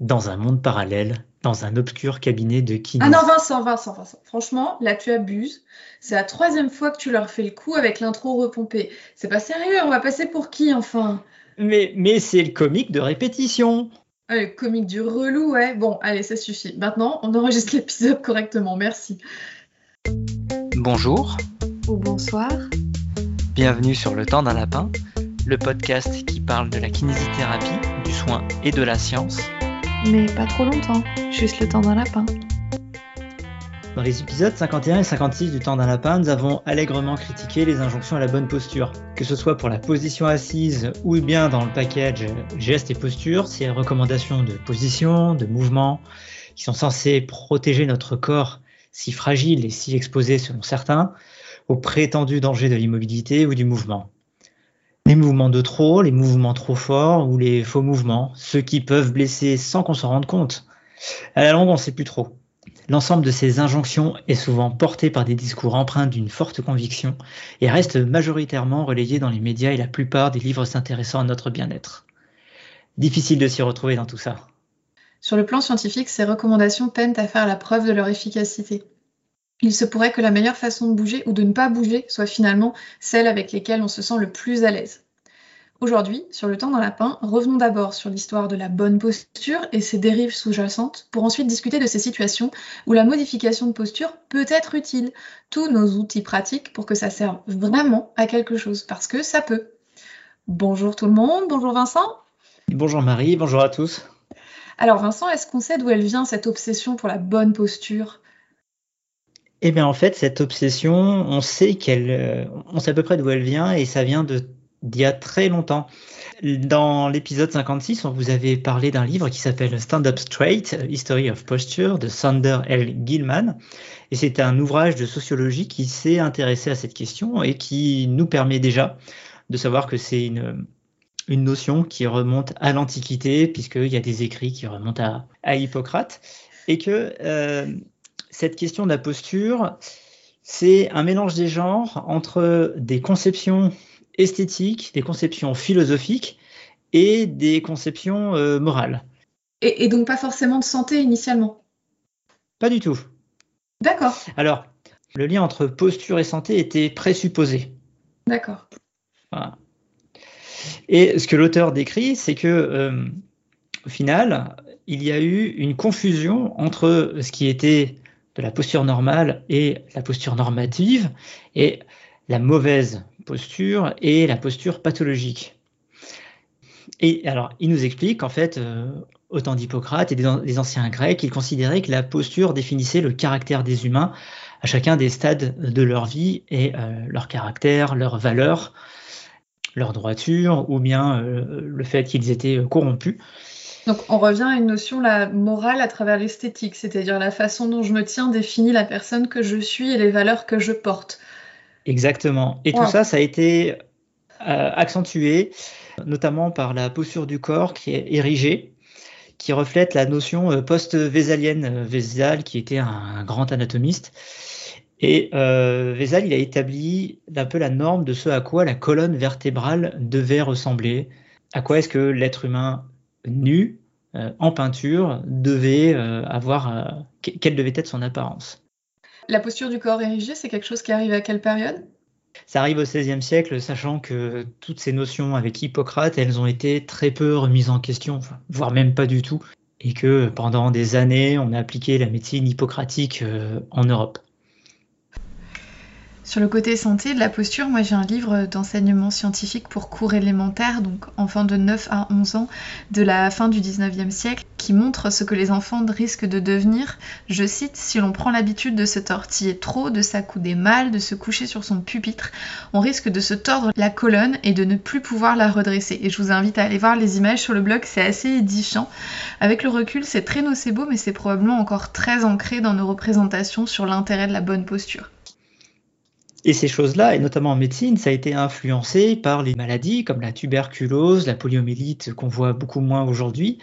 dans un monde parallèle, dans un obscur cabinet de kiné. Ah non, Vincent, Vincent, Vincent. Franchement, là, tu abuses. C'est la troisième fois que tu leur fais le coup avec l'intro repompée. C'est pas sérieux, on va passer pour qui, enfin? Mais, mais c'est le comique de répétition. Ah, le comique du relou, ouais. Bon, allez, ça suffit. Maintenant, on enregistre l'épisode correctement. Merci. Bonjour. Ou bonsoir. Bienvenue sur Le Temps d'un Lapin, le podcast qui parle de la kinésithérapie, du soin et de la science mais pas trop longtemps, juste le temps d'un lapin. Dans les épisodes 51 et 56 du temps d'un lapin, nous avons allègrement critiqué les injonctions à la bonne posture. Que ce soit pour la position assise ou bien dans le package gestes et postures, ces recommandations de position, de mouvement, qui sont censées protéger notre corps si fragile et si exposé selon certains, au prétendu danger de l'immobilité ou du mouvement les mouvements de trop, les mouvements trop forts ou les faux mouvements, ceux qui peuvent blesser sans qu'on s'en rende compte. À la longue, on ne sait plus trop. L'ensemble de ces injonctions est souvent porté par des discours empreints d'une forte conviction et reste majoritairement relayé dans les médias et la plupart des livres s'intéressant à notre bien-être. Difficile de s'y retrouver dans tout ça. Sur le plan scientifique, ces recommandations peinent à faire la preuve de leur efficacité. Il se pourrait que la meilleure façon de bouger ou de ne pas bouger soit finalement celle avec lesquelles on se sent le plus à l'aise. Aujourd'hui, sur le temps d'un lapin, revenons d'abord sur l'histoire de la bonne posture et ses dérives sous-jacentes, pour ensuite discuter de ces situations où la modification de posture peut être utile. Tous nos outils pratiques pour que ça serve vraiment à quelque chose, parce que ça peut. Bonjour tout le monde, bonjour Vincent. Bonjour Marie, bonjour à tous. Alors Vincent, est-ce qu'on sait d'où elle vient cette obsession pour la bonne posture? Eh bien, en fait, cette obsession, on sait qu'elle, euh, on sait à peu près d'où elle vient et ça vient d'il y a très longtemps. Dans l'épisode 56, on vous avait parlé d'un livre qui s'appelle Stand Up Straight, History of Posture de Sander L. Gilman. Et c'est un ouvrage de sociologie qui s'est intéressé à cette question et qui nous permet déjà de savoir que c'est une, une notion qui remonte à l'Antiquité, puisqu'il y a des écrits qui remontent à, à Hippocrate, et que euh, cette question de la posture, c'est un mélange des genres entre des conceptions esthétiques, des conceptions philosophiques et des conceptions euh, morales. Et, donc pas forcément de santé initialement? Pas du tout. D'accord. Alors, le lien entre posture et santé était présupposé. D'accord. Et ce que l'auteur décrit, c'est que euh, au final, il y a eu une confusion entre ce qui était de la posture normale et la posture normative, et la mauvaise posture et la posture pathologique. Et alors, il nous explique qu'en fait, euh, au temps d'Hippocrate et des, anciens Grecs, ils considéraient que la posture définissait le caractère des humains à chacun des stades de leur vie et euh, leur caractère, leur valeur, leur droiture ou bien euh, le fait qu'ils étaient corrompus. Donc on revient à une notion la morale à travers l'esthétique, c'est-à-dire la façon dont je me tiens définit la personne que je suis et les valeurs que je porte. Exactement. Et tout ça, ça a été euh, accentué notamment par la posture du corps qui est érigée, qui reflète la notion euh, post-vésalienne. Euh, Vésal, qui était un, grand anatomiste. Et euh, Vésal, il a établi un peu la norme de ce à quoi la colonne vertébrale devait ressembler. À quoi est-ce que l'être humain nu, euh, en peinture, devait euh, avoir, euh, quelle devait être son apparence. La posture du corps érigé, c'est quelque chose qui arrive à quelle période? Ça arrive au XVIe siècle, sachant que toutes ces notions avec Hippocrate, elles ont été très peu remises en question, voire même pas du tout, et que pendant des années, on a appliqué la médecine hippocratique en Europe. Sur le côté santé de la posture, moi j'ai un livre d'enseignement scientifique pour cours élémentaires, donc enfants de 9 à 11 ans, de la fin du 19e siècle, qui montre ce que les enfants risquent de devenir, je cite, si l'on prend l'habitude de se tortiller trop, de s'accouder mal, de se coucher sur son pupitre, on risque de se tordre la colonne et de ne plus pouvoir la redresser. Et je vous invite à aller voir les images sur le blog, c'est assez édifiant. Avec le recul, c'est très nocebo, mais c'est probablement encore très ancré dans nos représentations sur l'intérêt de la bonne posture. Et ces choses-là, et notamment en médecine, ça a été influencé par les maladies comme la tuberculose, la poliomyélite qu'on voit beaucoup moins aujourd'hui,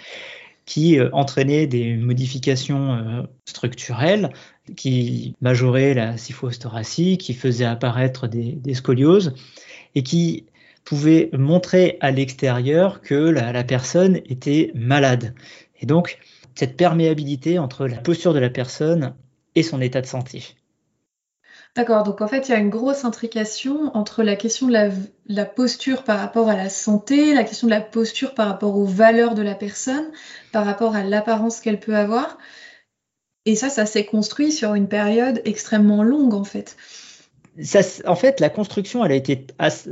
qui euh, entraînaient des modifications euh, structurelles, qui majoraient la syphose thoracique, qui faisaient apparaître des, scolioses, et qui pouvaient montrer à l'extérieur que la, personne était malade. Et donc, cette perméabilité entre la posture de la personne et son état de santé. D'accord, donc en fait, il y a une grosse intrication entre la question de la, posture par rapport à la santé, la question de la posture par rapport aux valeurs de la personne, par rapport à l'apparence qu'elle peut avoir. Et ça, ça s'est construit sur une période extrêmement longue, en fait. en fait, la construction, elle a été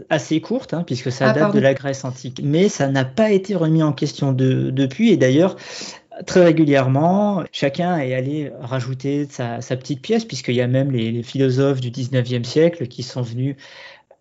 assez, courte, hein, puisque ça ah, date de la Grèce antique, mais ça n'a pas été remis en question depuis. Et d'ailleurs, très régulièrement, chacun est allé rajouter sa, petite pièce, puisqu'il y a même les, philosophes du 19e siècle qui sont venus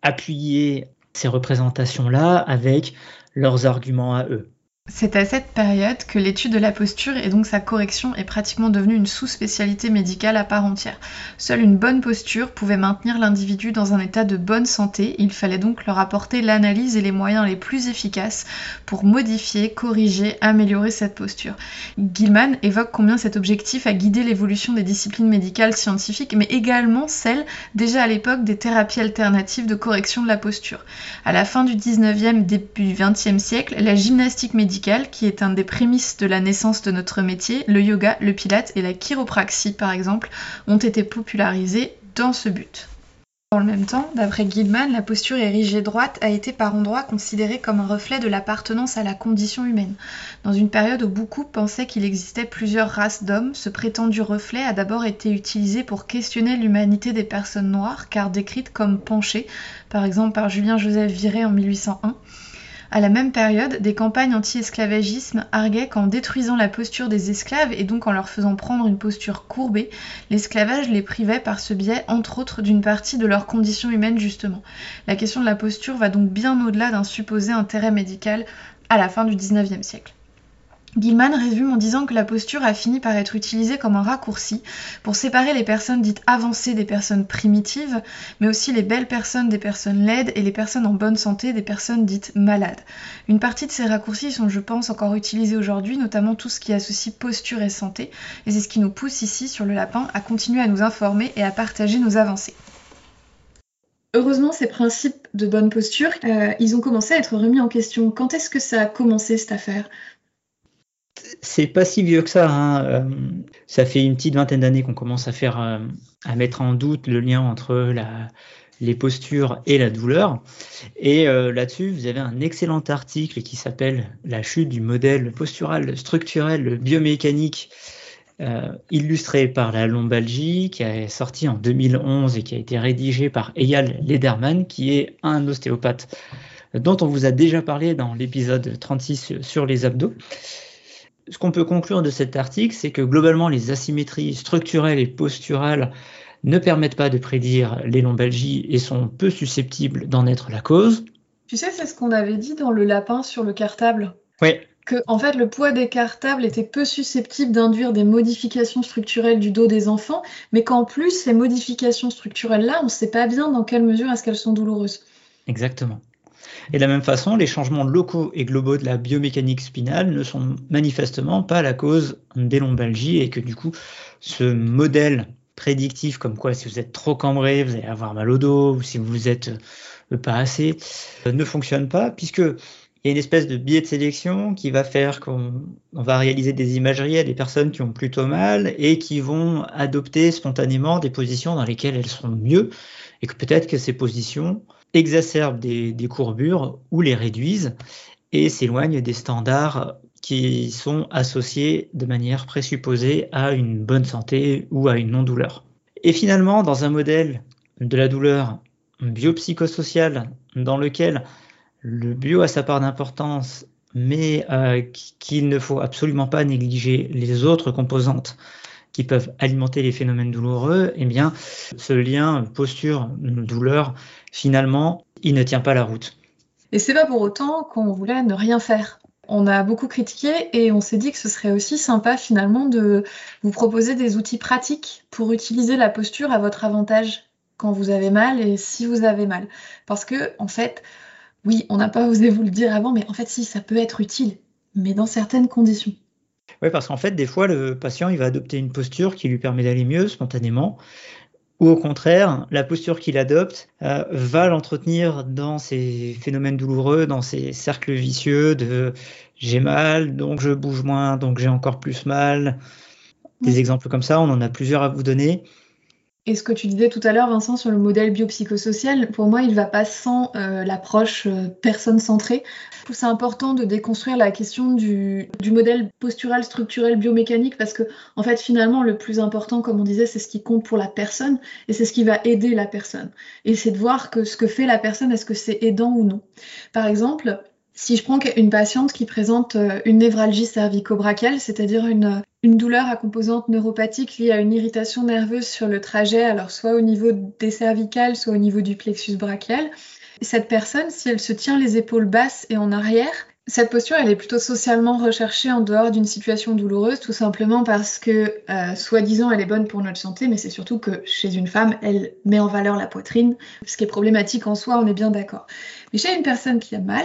appuyer ces représentations-là avec leurs arguments à eux. C'est à cette période que l'étude de la posture et donc sa correction est pratiquement devenue une sous-spécialité médicale à part entière. Seule une bonne posture pouvait maintenir l'individu dans un état de bonne santé, il fallait donc leur apporter l'analyse et les moyens les plus efficaces pour modifier, corriger, améliorer cette posture. Gilman évoque combien cet objectif a guidé l'évolution des disciplines médicales scientifiques, mais également celle, déjà à l'époque, des thérapies alternatives de correction de la posture. À la fin du 19e, début du 20e siècle, la gymnastique médicale qui est un des prémices de la naissance de notre métier, le yoga, le pilate et la chiropraxie par exemple, ont été popularisés dans ce but. Dans le même temps, d'après Gilman, la posture érigée droite a été par endroits considérée comme un reflet de l'appartenance à la condition humaine. Dans une période où beaucoup pensaient qu'il existait plusieurs races d'hommes, ce prétendu reflet a d'abord été utilisé pour questionner l'humanité des personnes noires, car décrites comme penchées, par exemple par Julien Joseph Viré en 1801. À la même période, des campagnes anti-esclavagisme arguaient qu'en détruisant la posture des esclaves et donc en leur faisant prendre une posture courbée, l'esclavage les privait par ce biais, entre autres, d'une partie de leur condition humaine justement. La question de la posture va donc bien au-delà d'un supposé intérêt médical à la fin du XIXe siècle. Gilman résume en disant que la posture a fini par être utilisée comme un raccourci pour séparer les personnes dites avancées des personnes primitives, mais aussi les belles personnes des personnes laides et les personnes en bonne santé des personnes dites malades. Une partie de ces raccourcis sont, je pense, encore utilisés aujourd'hui, notamment tout ce qui associe posture et santé, et c'est ce qui nous pousse ici sur le lapin à continuer à nous informer et à partager nos avancées. Heureusement, ces principes de bonne posture, euh, ils ont commencé à être remis en question. Quand est-ce que ça a commencé cette affaire? C'est pas si vieux que ça. Hein. Euh, ça fait une petite vingtaine d'années qu'on commence à faire, euh, mettre en doute le lien entre les postures et la douleur. Et euh, là-dessus, vous avez un excellent article qui s'appelle La chute du modèle postural, structurel, biomécanique, illustré par la lombalgie, qui est sorti en 2011 et qui a été rédigé par Eyal Lederman, qui est un ostéopathe dont on vous a déjà parlé dans l'épisode 36 sur les abdos ce qu'on peut conclure de cet article, c'est que globalement, les asymétries structurelles et posturales ne permettent pas de prédire les lombalgies et sont peu susceptibles d'en être la cause. Tu sais, c'est ce qu'on avait dit dans le lapin sur le cartable. Oui. Que en fait, le poids des cartables était peu susceptible d'induire des modifications structurelles du dos des enfants, mais qu'en plus, ces modifications structurelles-là, on ne sait pas bien dans quelle mesure est-ce qu'elles sont douloureuses. Exactement. Et de la même façon, les changements locaux et globaux de la biomécanique spinale ne sont manifestement pas la cause des lombalgies et que du coup, ce modèle prédictif comme quoi si vous êtes trop cambré, vous allez avoir mal au dos ou si vous êtes euh, pas assez, euh, ne fonctionne pas puisque il y a une espèce de biais de sélection qui va faire qu'on va réaliser des imageries à des personnes qui ont plutôt mal et qui vont adopter spontanément des positions dans lesquelles elles seront mieux et que peut-être que ces positions exacerbent des, courbures ou les réduisent et s'éloignent des standards qui sont associés de manière présupposée à une bonne santé ou à une non-douleur. Et finalement, dans un modèle de la douleur biopsychosociale dans lequel le bio a sa part d'importance, mais euh, qu'il ne faut absolument pas négliger les autres composantes qui peuvent alimenter les phénomènes douloureux, eh bien, ce lien posture-douleur, finalement, il ne tient pas la route. Et c'est pas pour autant qu'on voulait ne rien faire. On a beaucoup critiqué et on s'est dit que ce serait aussi sympa finalement de vous proposer des outils pratiques pour utiliser la posture à votre avantage quand vous avez mal et si vous avez mal. Parce que, en fait, oui, on n'a pas osé vous le dire avant, mais en fait, si, ça peut être utile, mais dans certaines conditions. Oui, parce qu'en fait, des fois, le patient, il va adopter une posture qui lui permet d'aller mieux spontanément, ou au contraire, la posture qu'il adopte euh, va l'entretenir dans ces phénomènes douloureux, dans ces cercles vicieux de j'ai mal, donc je bouge moins, donc j'ai encore plus mal. Des exemples comme ça, on en a plusieurs à vous donner. Et ce que tu disais tout à l'heure, Vincent, sur le modèle biopsychosocial, pour moi, il va pas sans euh, l'approche euh, personne centrée. C'est important de déconstruire la question du, modèle postural, structurel, biomécanique, parce que, en fait, finalement, le plus important, comme on disait, c'est ce qui compte pour la personne et c'est ce qui va aider la personne. Et c'est de voir que ce que fait la personne, est-ce que c'est aidant ou non. Par exemple, si je prends une patiente qui présente euh, une névralgie cervico-brachiale, c'est-à-dire une, douleur à composante neuropathique liée à une irritation nerveuse sur le trajet, alors soit au niveau des cervicales, soit au niveau du plexus brachial, cette personne, si elle se tient les épaules basses et en arrière, cette posture, elle est plutôt socialement recherchée en dehors d'une situation douloureuse, tout simplement parce que, euh, soi-disant, elle est bonne pour notre santé, mais c'est surtout que chez une femme, elle met en valeur la poitrine, ce qui est problématique en soi, on est bien d'accord. Mais chez une personne qui a mal,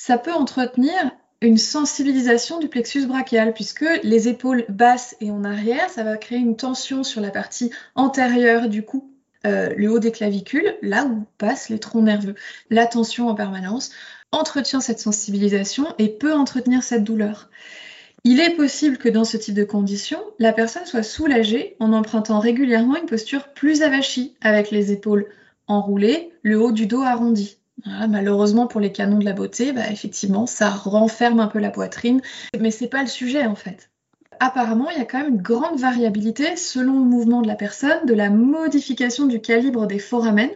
ça peut entretenir une sensibilisation du plexus brachial, puisque les épaules basses et en arrière, ça va créer une tension sur la partie antérieure du cou, euh, le haut des clavicules, là où passent les troncs nerveux. La tension en permanence entretient cette sensibilisation et peut entretenir cette douleur. Il est possible que dans ce type de conditions, la personne soit soulagée en empruntant régulièrement une posture plus avachie, avec les épaules enroulées, le haut du dos arrondi malheureusement pour les canons de la beauté, bah, effectivement, ça renferme un peu la poitrine, mais c'est pas le sujet en fait. Apparemment, il y a quand même une grande variabilité selon le mouvement de la personne, de la modification du calibre des foramen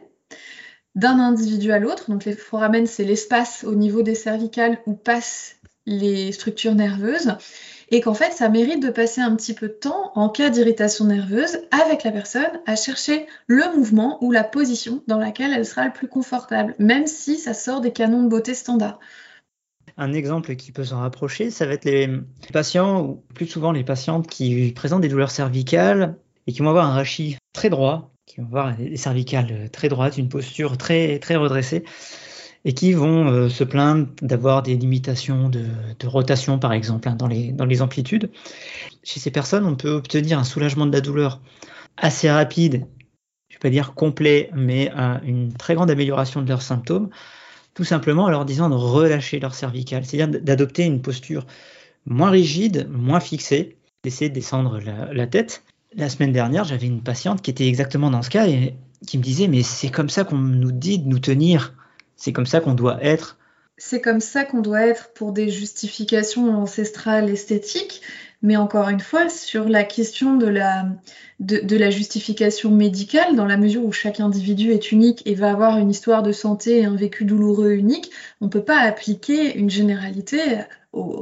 d'un individu à l'autre. Donc les foramen, c'est l'espace au niveau des cervicales où passent les structures nerveuses et qu'en fait, ça mérite de passer un petit peu de temps en cas d'irritation nerveuse avec la personne à chercher le mouvement ou la position dans laquelle elle sera le plus confortable, même si ça sort des canons de beauté standard. Un exemple qui peut s'en rapprocher, ça va être les patients, ou plus souvent les patientes qui présentent des douleurs cervicales et qui vont avoir un rachis très droit, qui vont avoir des cervicales très droites, une posture très, très redressée et qui vont euh, se plaindre d'avoir des limitations de, rotation, par exemple, hein, dans, les, dans les amplitudes. Chez ces personnes, on peut obtenir un soulagement de la douleur assez rapide, je ne vais pas dire complet, mais euh, une très grande amélioration de leurs symptômes, tout simplement en leur disant de relâcher leur cervical, c'est-à-dire d'adopter une posture moins rigide, moins fixée, d'essayer de descendre la tête. La semaine dernière, j'avais une patiente qui était exactement dans ce cas et qui me disait mais c'est comme ça qu'on nous dit de nous tenir c'est comme ça qu'on doit être. C'est comme ça qu'on doit être pour des justifications ancestrales esthétiques, mais encore une fois, sur la question de la, de, la justification médicale, dans la mesure où chaque individu est unique et va avoir une histoire de santé et un vécu douloureux unique, on ne peut pas appliquer une généralité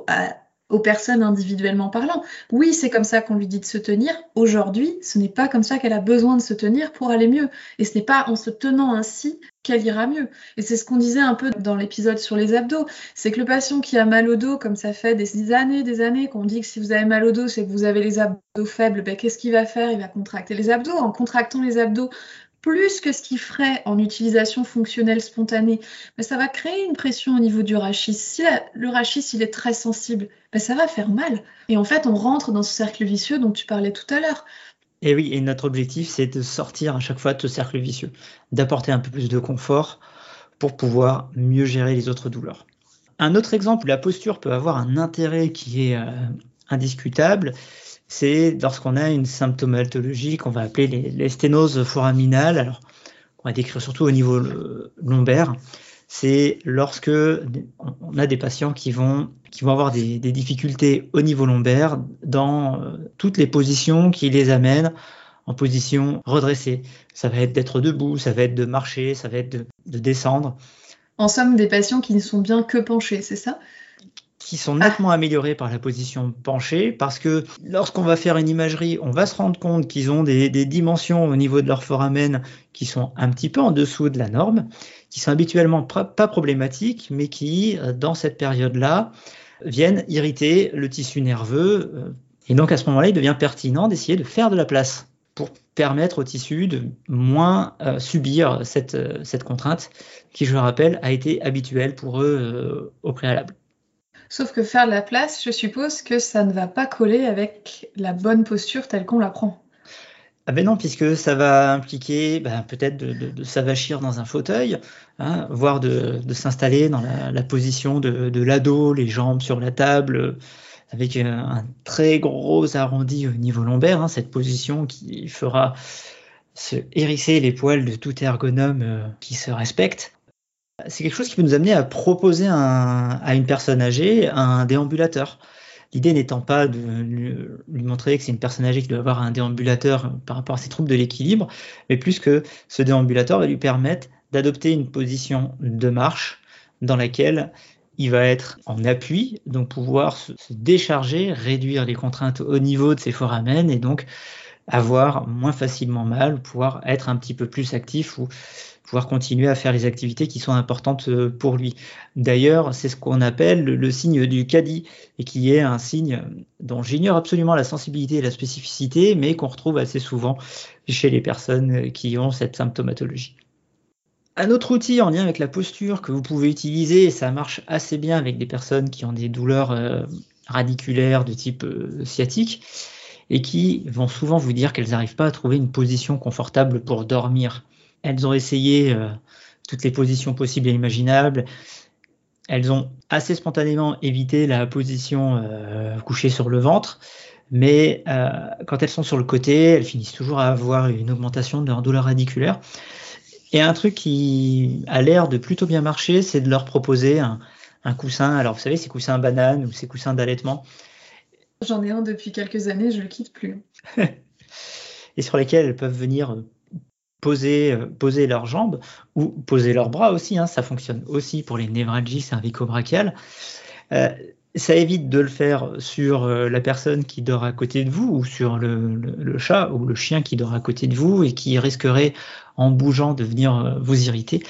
à, aux personnes individuellement parlant. Oui, c'est comme ça qu'on lui dit de se tenir. Aujourd'hui, ce n'est pas comme ça qu'elle a besoin de se tenir pour aller mieux. Et ce n'est pas en se tenant ainsi qu'elle ira mieux. Et c'est ce qu'on disait un peu dans l'épisode sur les abdos. C'est que le patient qui a mal au dos, comme ça fait des années, des années qu'on dit que si vous avez mal au dos, c'est que vous avez les abdos faibles, ben, qu'est-ce qu'il va faire? Il va contracter les abdos. En contractant les abdos, plus que ce qu'il ferait en utilisation fonctionnelle spontanée, mais ça va créer une pression au niveau du rachis. Si le rachis il est très sensible, ben ça va faire mal. Et en fait, on rentre dans ce cercle vicieux dont tu parlais tout à l'heure. Et oui, et notre objectif, c'est de sortir à chaque fois de ce cercle vicieux, d'apporter un peu plus de confort pour pouvoir mieux gérer les autres douleurs. Un autre exemple où la posture peut avoir un intérêt qui est euh, indiscutable, c'est lorsqu'on a une symptomatologie qu'on va appeler les, sténoses foraminales, alors on va décrire surtout au niveau euh, lombaire, c'est lorsque on a des patients qui vont, qui vont avoir des, difficultés au niveau lombaire dans euh, toutes les positions qui les amènent en position redressée. Ça va être d'être debout, ça va être de marcher, ça va être de descendre. En somme, des patients qui ne sont bien que penchés, c'est ça? Qui sont nettement améliorés par la position penchée, parce que lorsqu'on va faire une imagerie, on va se rendre compte qu'ils ont des, dimensions au niveau de leur foramen qui sont un petit peu en dessous de la norme, qui sont habituellement pas problématiques, mais qui, euh, dans cette période-là, viennent irriter le tissu nerveux. Euh, et donc à ce moment-là, il devient pertinent d'essayer de faire de la place pour permettre au tissu de moins euh, subir cette, cette contrainte qui, je le rappelle, a été habituelle pour eux au préalable. Sauf que faire de la place, je suppose que ça ne va pas coller avec la bonne posture telle qu'on la prend. ah ben non, puisque ça va impliquer ben, peut-être de, s'avachir dans un fauteuil, hein, voire de, s'installer dans la, position de, l'ado, les jambes sur la table, avec un, très gros arrondi au niveau lombaire, hein, cette position qui fera se hérisser les poils de tout ergonome euh, qui se respecte. C'est quelque chose qui peut nous amener à proposer à une personne âgée un déambulateur. L'idée n'étant pas de lui montrer que c'est une personne âgée qui doit avoir un déambulateur par rapport à ses troubles de l'équilibre, mais plus que ce déambulateur va lui permettre d'adopter une position de marche dans laquelle il va être en appui, donc pouvoir se décharger, réduire les contraintes au niveau de ses foramen et donc avoir moins facilement mal, pouvoir être un petit peu plus actif ou pouvoir continuer à faire les activités qui sont importantes euh, pour lui. D'ailleurs, c'est ce qu'on appelle le, signe du caddie et qui est un signe dont j'ignore absolument la sensibilité et la spécificité, mais qu'on retrouve assez souvent chez les personnes qui ont cette symptomatologie. Un autre outil en lien avec la posture que vous pouvez utiliser, et ça marche assez bien avec des personnes qui ont des douleurs euh, radiculaires de type euh, sciatique, et qui vont souvent vous dire qu'elles n'arrivent pas à trouver une position confortable pour dormir. Elles ont essayé euh, toutes les positions possibles et imaginables. Elles ont assez spontanément évité la position euh, couchée sur le ventre, mais euh, quand elles sont sur le côté, elles finissent toujours à avoir une augmentation de leur douleur radiculaire. Et un truc qui a l'air de plutôt bien marcher, c'est de leur proposer un, un, coussin. Alors, vous savez, ces coussins banane ou ces coussins d'allaitement. J'en ai un depuis quelques années, je le quitte plus. et sur lesquels elles peuvent venir poser, euh, leurs jambes ou poser leurs bras aussi. Hein, ça fonctionne aussi pour les névralgies cervico-brachiales. Euh, ça évite de le faire sur euh, la personne qui dort à côté de vous ou sur le, chat ou le chien qui dort à côté de vous et qui risquerait en bougeant de venir vous irriter.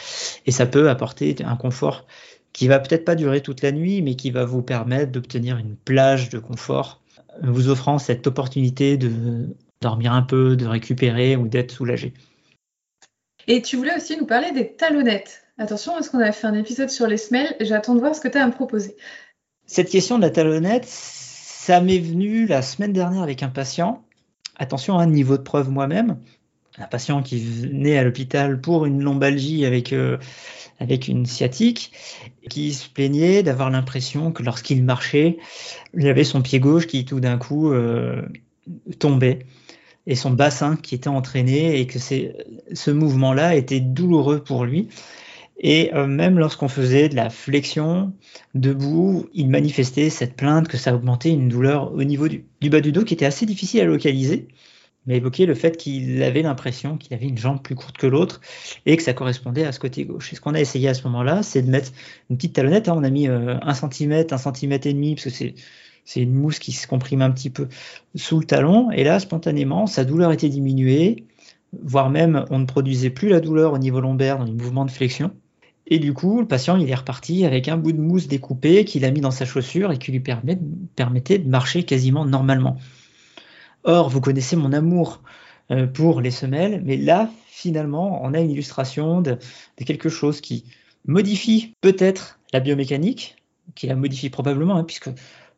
Et ça peut apporter un confort qui va peut-être pas durer toute la nuit, mais qui va vous permettre d'obtenir une plage de confort, vous offrant cette opportunité de dormir un peu, de récupérer ou d'être soulagé. Et tu voulais aussi nous parler des talonnettes. Attention, est-ce qu'on a fait un épisode sur les semelles J'attends de voir ce que tu as à me proposer. Cette question de la talonnette, ça m'est venu la semaine dernière avec un patient. Attention, un niveau de preuve moi-même. Un patient qui venait à l'hôpital pour une lombalgie avec, euh, une sciatique, qui se plaignait d'avoir l'impression que lorsqu'il marchait, il avait son pied gauche qui tout d'un coup euh, tombait et son bassin qui était entraîné et que ce mouvement-là était douloureux pour lui. Et euh, même lorsqu'on faisait de la flexion debout, il manifestait cette plainte que ça augmentait une douleur au niveau du, bas du dos qui était assez difficile à localiser, mais évoquait le fait qu'il avait l'impression qu'il avait une jambe plus courte que l'autre et que ça correspondait à ce côté gauche. Et ce qu'on a essayé à ce moment-là, c'est de mettre une petite talonnette. Hein. on a mis euh, un centimètre, un centimètre et demi, parce que c'est c'est une mousse qui se comprime un petit peu sous le talon. Et là, spontanément, sa douleur était diminuée, voire même on ne produisait plus la douleur au niveau lombaire dans les mouvements de flexion. Et du coup, le patient, il est reparti avec un bout de mousse découpé qu'il a mis dans sa chaussure et qui lui permettait de marcher quasiment normalement. Or, vous connaissez mon amour euh, pour les semelles, mais là, finalement, on a une illustration de, quelque chose qui modifie peut-être la biomécanique, qui la modifie probablement, hein, puisque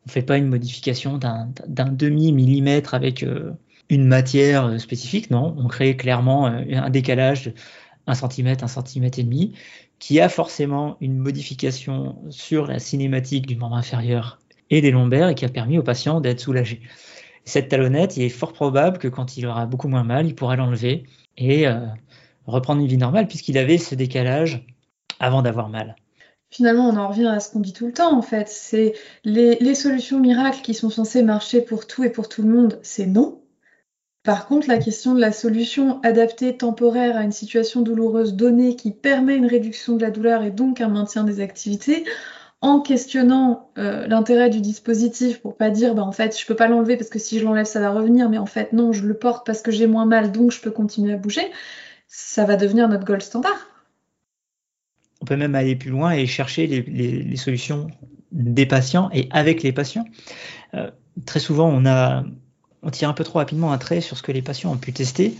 on ne fait pas une modification d'un demi-millimètre avec euh, une matière euh, spécifique, non, on crée clairement euh, un décalage de 1 cm, 1 cm et demi, qui a forcément une modification sur la cinématique du membre inférieur et des lombaires et qui a permis au patient d'être soulagé. Cette talonnette, il est fort probable que quand il aura beaucoup moins mal, il pourra l'enlever et reprendre une vie normale puisqu'il avait ce décalage avant d'avoir mal finalement, on en revient à ce qu'on dit tout le temps, en fait. C'est les, solutions miracles qui sont censées marcher pour tout et pour tout le monde, c'est non. Par contre, la question de la solution adaptée temporaire à une situation douloureuse donnée qui permet une réduction de la douleur et donc un maintien des activités, en questionnant euh, l'intérêt du dispositif pour pas dire bah en fait je peux pas l'enlever parce que si je l'enlève ça va revenir mais en fait non je le porte parce que j'ai moins mal donc je peux continuer à bouger ça va devenir notre gold standard on peut même aller plus loin et chercher les, solutions des patients et avec les patients. Euh, très souvent, on, tire un peu trop rapidement un trait sur ce que les patients ont pu tester,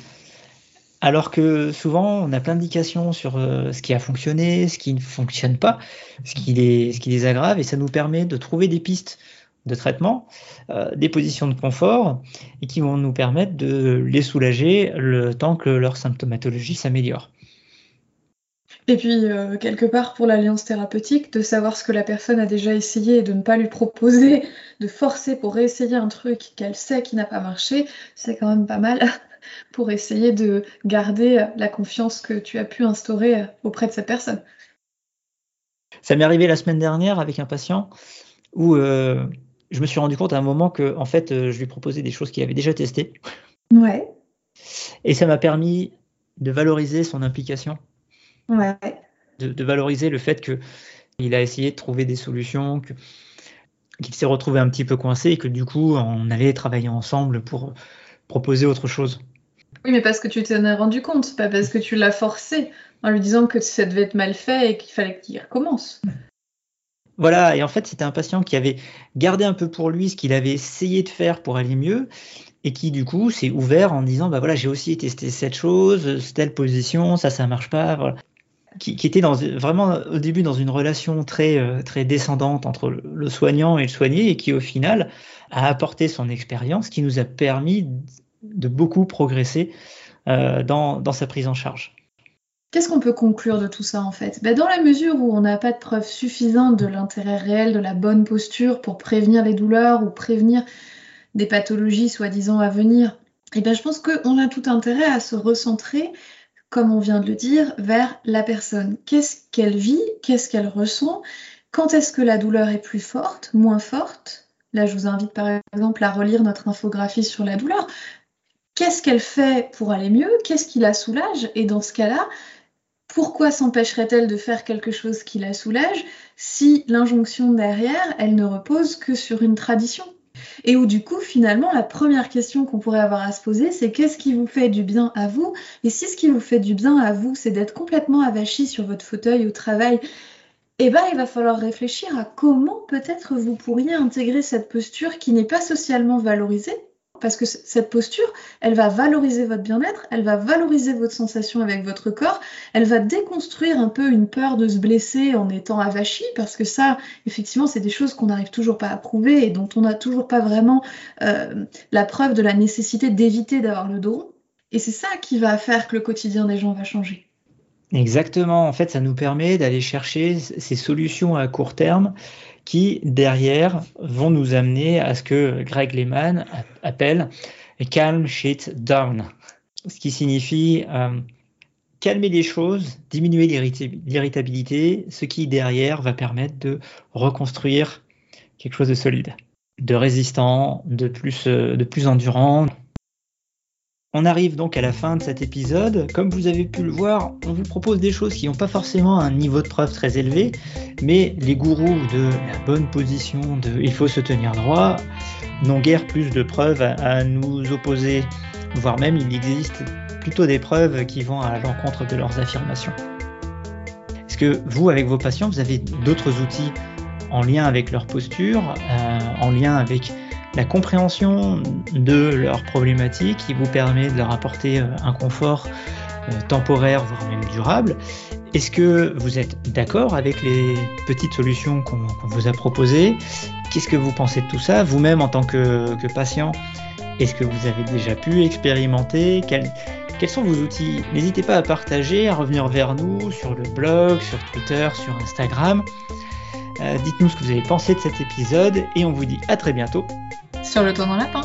alors que souvent, on a plein d'indications sur euh, ce qui a fonctionné, ce qui ne fonctionne pas, ce qui, les, ce qui les aggrave, et ça nous permet de trouver des pistes de traitement, des positions de confort et qui vont nous permettre de les soulager le temps que leur symptomatologie s'améliore. Et puis, euh, quelque part, pour l'alliance thérapeutique, de savoir ce que la personne a déjà essayé et de ne pas lui proposer de forcer pour réessayer un truc qu'elle sait qui n'a pas marché, c'est quand même pas mal pour essayer de garder la confiance que tu as pu instaurer auprès de cette personne. Ça m'est arrivé la semaine dernière avec un patient où euh, je me suis rendu compte à un moment que, en fait, euh, je lui proposais des choses qu'il avait déjà testées. Ouais. Et ça m'a permis de valoriser son implication Ouais. De, valoriser le fait qu'il a essayé de trouver des solutions, qu'il s'est retrouvé un petit peu coincé et que du coup, on allait travailler ensemble pour proposer autre chose. Oui, mais parce que tu t'en as rendu compte, pas parce que tu l'as forcé en lui disant que ça devait être mal fait et qu'il fallait qu'il recommence. Voilà, et en fait, c'était un patient qui avait gardé un peu pour lui ce qu'il avait essayé de faire pour aller mieux, et qui du coup s'est ouvert en disant bah voilà j'ai aussi testé cette chose, telle position, ça ça marche pas, voilà qui, était vraiment au début dans une relation très, euh, très descendante entre le, soignant et le soigné et qui au final a apporté son expérience qui nous a permis de beaucoup progresser euh, dans, dans, sa prise en charge. Qu'est-ce qu'on peut conclure de tout ça en fait? Ben, Dans la mesure où on n'a pas de preuves suffisantes de l'intérêt réel de la bonne posture pour prévenir les douleurs ou prévenir des pathologies soi-disant à venir, et eh ben, je pense qu'on a tout intérêt à se recentrer comme on vient de le dire, vers la personne. Qu'est-ce qu'elle vit? Qu'est-ce qu'elle ressent? Quand est-ce que la douleur est plus forte, moins forte? Là, je vous invite par exemple à relire notre infographie sur la douleur. Qu'est-ce qu'elle fait pour aller mieux? Qu'est-ce qui la soulage? Et dans ce cas-là, pourquoi s'empêcherait-elle de faire quelque chose qui la soulage si l'injonction derrière, elle ne repose que sur une tradition? Et où du coup, finalement, la première question qu'on pourrait avoir à se poser, c'est qu'est-ce qui vous fait du bien à vous? Et si ce qui vous fait du bien à vous, c'est d'être complètement avachi sur votre fauteuil au travail, eh ben, il va falloir réfléchir à comment peut-être vous pourriez intégrer cette posture qui n'est pas socialement valorisée parce que cette posture, elle va valoriser votre bien-être, elle va valoriser votre sensation avec votre corps, elle va déconstruire un peu une peur de se blesser en étant avachi, parce que ça, effectivement, c'est des choses qu'on n'arrive toujours pas à prouver et dont on n'a toujours pas vraiment euh, la preuve de la nécessité d'éviter d'avoir le dos. Et c'est ça qui va faire que le quotidien des gens va changer. Exactement, en fait, ça nous permet d'aller chercher ces solutions à court terme qui, derrière, vont nous amener à ce que Greg Lehman appelle calm shit down, ce qui signifie euh, calmer les choses, diminuer l'irritabilité, ce qui, derrière, va permettre de reconstruire quelque chose de solide, de résistant, de plus, euh, de plus endurant. On arrive donc à la fin de cet épisode. Comme vous avez pu le voir, on vous propose des choses qui n'ont pas forcément un niveau de preuve très élevé, mais les gourous de la bonne position, de il faut se tenir droit, n'ont guère plus de preuves à, nous opposer, voire même il existe plutôt des preuves qui vont à l'encontre de leurs affirmations. Est-ce que vous, avec vos patients, vous avez d'autres outils en lien avec leur posture, euh, en lien avec la compréhension de leurs problématiques qui vous permet de leur apporter euh, un confort euh, temporaire, voire même durable. Est-ce que vous êtes d'accord avec les petites solutions qu'on vous a proposées? Qu'est-ce que vous pensez de tout ça? Vous-même, en tant que, patient, est-ce que vous avez déjà pu expérimenter? Quels, sont vos outils? N'hésitez pas à partager, à revenir vers nous sur le blog, sur Twitter, sur Instagram. Euh, dites-nous ce que vous avez pensé de cet épisode et on vous dit à très bientôt sur le toit dans lapin.